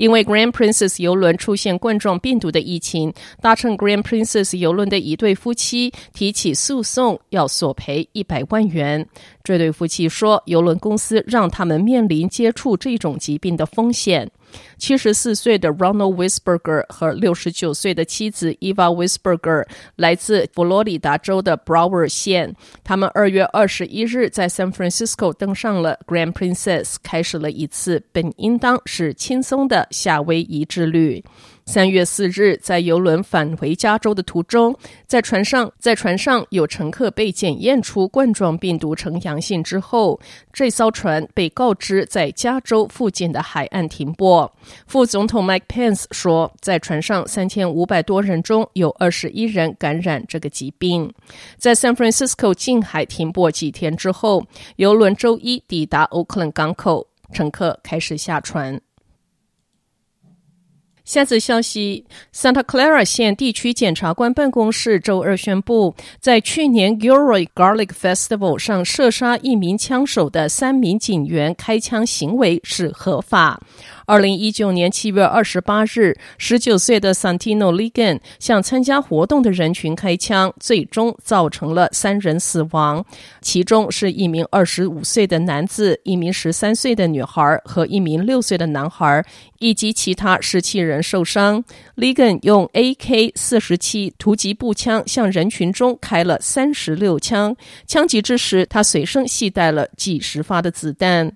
因为 Grand Princess 游轮出现冠状病毒的疫情，搭乘 Grand Princess 游轮的一对夫妻提起诉讼，要索赔一百万元。这对夫妻说，邮轮公司让他们面临接触这种疾病的风险。七十四岁的 Ronald Wisberger 和六十九岁的妻子 Eva Wisberger 来自佛罗里达州的 Broward 县。他们二月二十一日在 San Francisco 登上了 Grand Princess，开始了一次本应当是轻松的夏威夷之旅。三月四日，在邮轮返回加州的途中，在船上，在船上有乘客被检验出冠状病毒呈阳性之后，这艘船被告知在加州附近的海岸停泊。副总统 Mike Pence 说，在船上三千五百多人中有二十一人感染这个疾病。在 San Francisco 近海停泊几天之后，游轮周一抵达 Oakland 港口，乘客开始下船。下次消息，Santa Clara 县地区检察官办公室周二宣布，在去年 Gilroy Garlic Festival 上射杀一名枪手的三名警员开枪行为是合法。二零一九年七月二十八日，十九岁的 Santino Ligan 向参加活动的人群开枪，最终造成了三人死亡，其中是一名二十五岁的男子、一名十三岁的女孩和一名六岁的男孩，以及其他十七人受伤。Ligan 用 AK 四十七突击步枪向人群中开了三十六枪，枪击之时，他随身携带了几十发的子弹。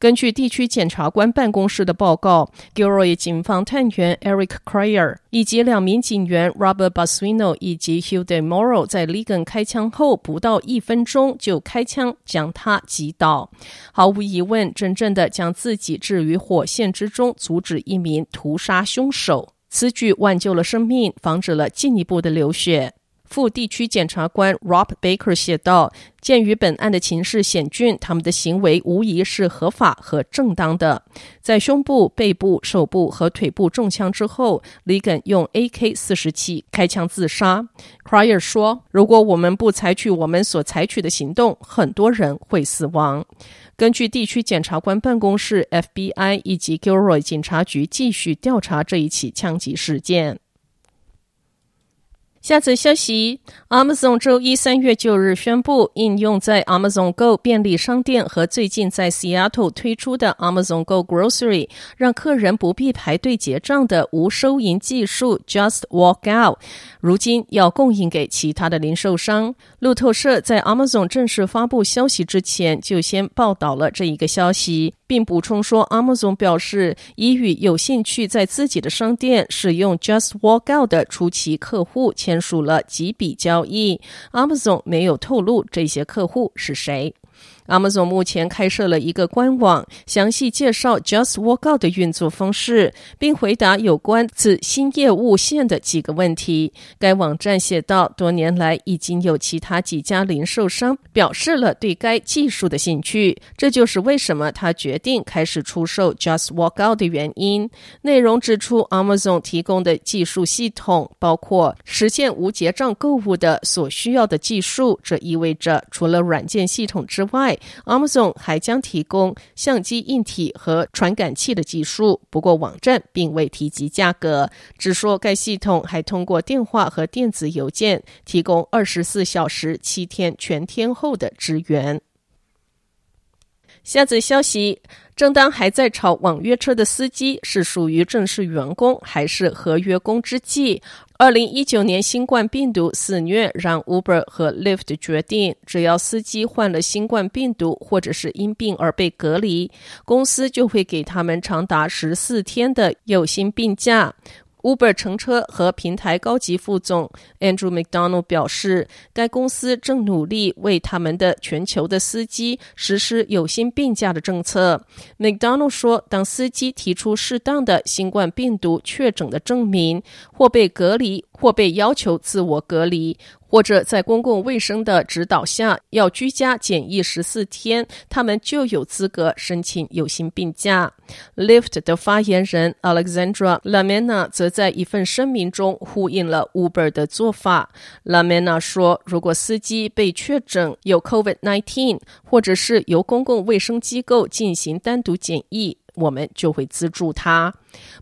根据地区检察官办公室的报告，Gilroy 警方探员 Eric Cryer 以及两名警员 Robert Basuino 以及 Hugh De Morrow 在 Ligon 开枪后不到一分钟就开枪将他击倒。毫无疑问，真正的将自己置于火线之中，阻止一名屠杀凶手。此举挽救了生命，防止了进一步的流血。副地区检察官 Rob Baker 写道：“鉴于本案的情势险峻，他们的行为无疑是合法和正当的。在胸部、背部、手部和腿部中枪之后，Ligon 用 AK-47 开枪自杀。Cryer 说：‘如果我们不采取我们所采取的行动，很多人会死亡。’根据地区检察官办公室、FBI 以及 Gilroy 警察局继续调查这一起枪击事件。”下则消息，Amazon 周一三月九日宣布，应用在 Amazon Go 便利商店和最近在 Seattle 推出的 Amazon Go Grocery，让客人不必排队结账的无收银技术 Just Walk Out，如今要供应给其他的零售商。路透社在 Amazon 正式发布消息之前，就先报道了这一个消息。并补充说，Amazon 表示已与有兴趣在自己的商店使用 Just Walk Out 的初期客户签署了几笔交易。Amazon 没有透露这些客户是谁。Amazon 目前开设了一个官网，详细介绍 Just Walk Out 的运作方式，并回答有关此新业务线的几个问题。该网站写道，多年来已经有其他几家零售商表示了对该技术的兴趣，这就是为什么他决定开始出售 Just Walk Out 的原因。内容指出，Amazon 提供的技术系统包括实现无结账购物的所需要的技术，这意味着除了软件系统之外，Amazon 还将提供相机硬体和传感器的技术，不过网站并未提及价格，只说该系统还通过电话和电子邮件提供二十四小时、七天全天候的支援。下则消息，正当还在吵网约车的司机是属于正式员工还是合约工之际，二零一九年新冠病毒肆虐，让 Uber 和 Lyft 决定，只要司机患了新冠病毒或者是因病而被隔离，公司就会给他们长达十四天的有薪病假。Uber 乘车和平台高级副总 Andrew McDonald 表示，该公司正努力为他们的全球的司机实施有薪病假的政策。McDonald 说，当司机提出适当的新冠病毒确诊的证明，或被隔离，或被要求自我隔离，或者在公共卫生的指导下要居家检疫十四天，他们就有资格申请有薪病假。Lyft 的发言人 Alexandra Lamena 则在一份声明中呼应了 Uber 的做法。Lamena 说，如果司机被确诊有 COVID-19，或者是由公共卫生机构进行单独检疫，我们就会资助他。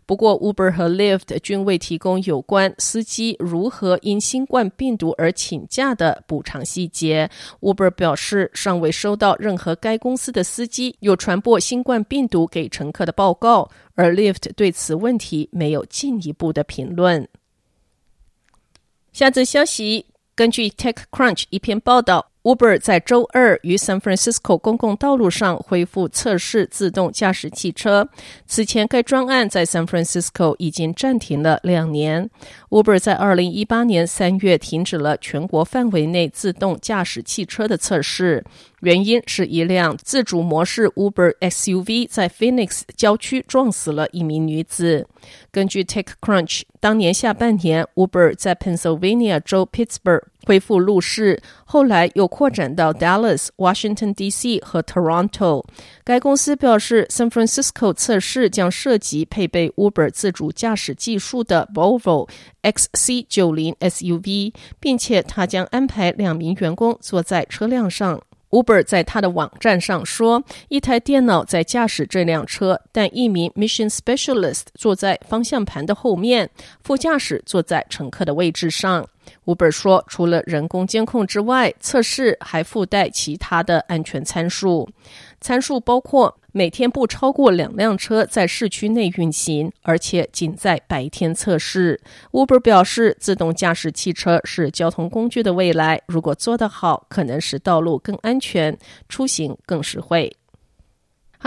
不过，Uber 和 Lyft 均未提供有关司机如何因新冠病毒而请假的补偿细节。Uber 表示，尚未收到任何该公司的司机有传播新冠病毒给乘客的报告，而 Lyft 对此问题没有进一步的评论。下则消息，根据 TechCrunch 一篇报道。Uber 在周二于 San Francisco 公共道路上恢复测试自动驾驶汽车。此前，该专案在 San Francisco 已经暂停了两年。Uber 在二零一八年三月停止了全国范围内自动驾驶汽车的测试，原因是一辆自主模式 Uber SUV 在 Phoenix 郊区撞死了一名女子。根据 TechCrunch，当年下半年，Uber 在 Pennsylvania 州 Pittsburgh 恢复路试，后来又扩展到 Dallas、Washington D.C. 和 Toronto。该公司表示，San Francisco 测试将涉及配备 Uber 自主驾驶技术的 Volvo XC90 SUV，并且他将安排两名员工坐在车辆上。Uber 在他的网站上说，一台电脑在驾驶这辆车，但一名 Mission Specialist 坐在方向盘的后面，副驾驶坐在乘客的位置上。Uber 说，除了人工监控之外，测试还附带其他的安全参数。参数包括每天不超过两辆车在市区内运行，而且仅在白天测试。Uber 表示，自动驾驶汽车是交通工具的未来，如果做得好，可能使道路更安全，出行更实惠。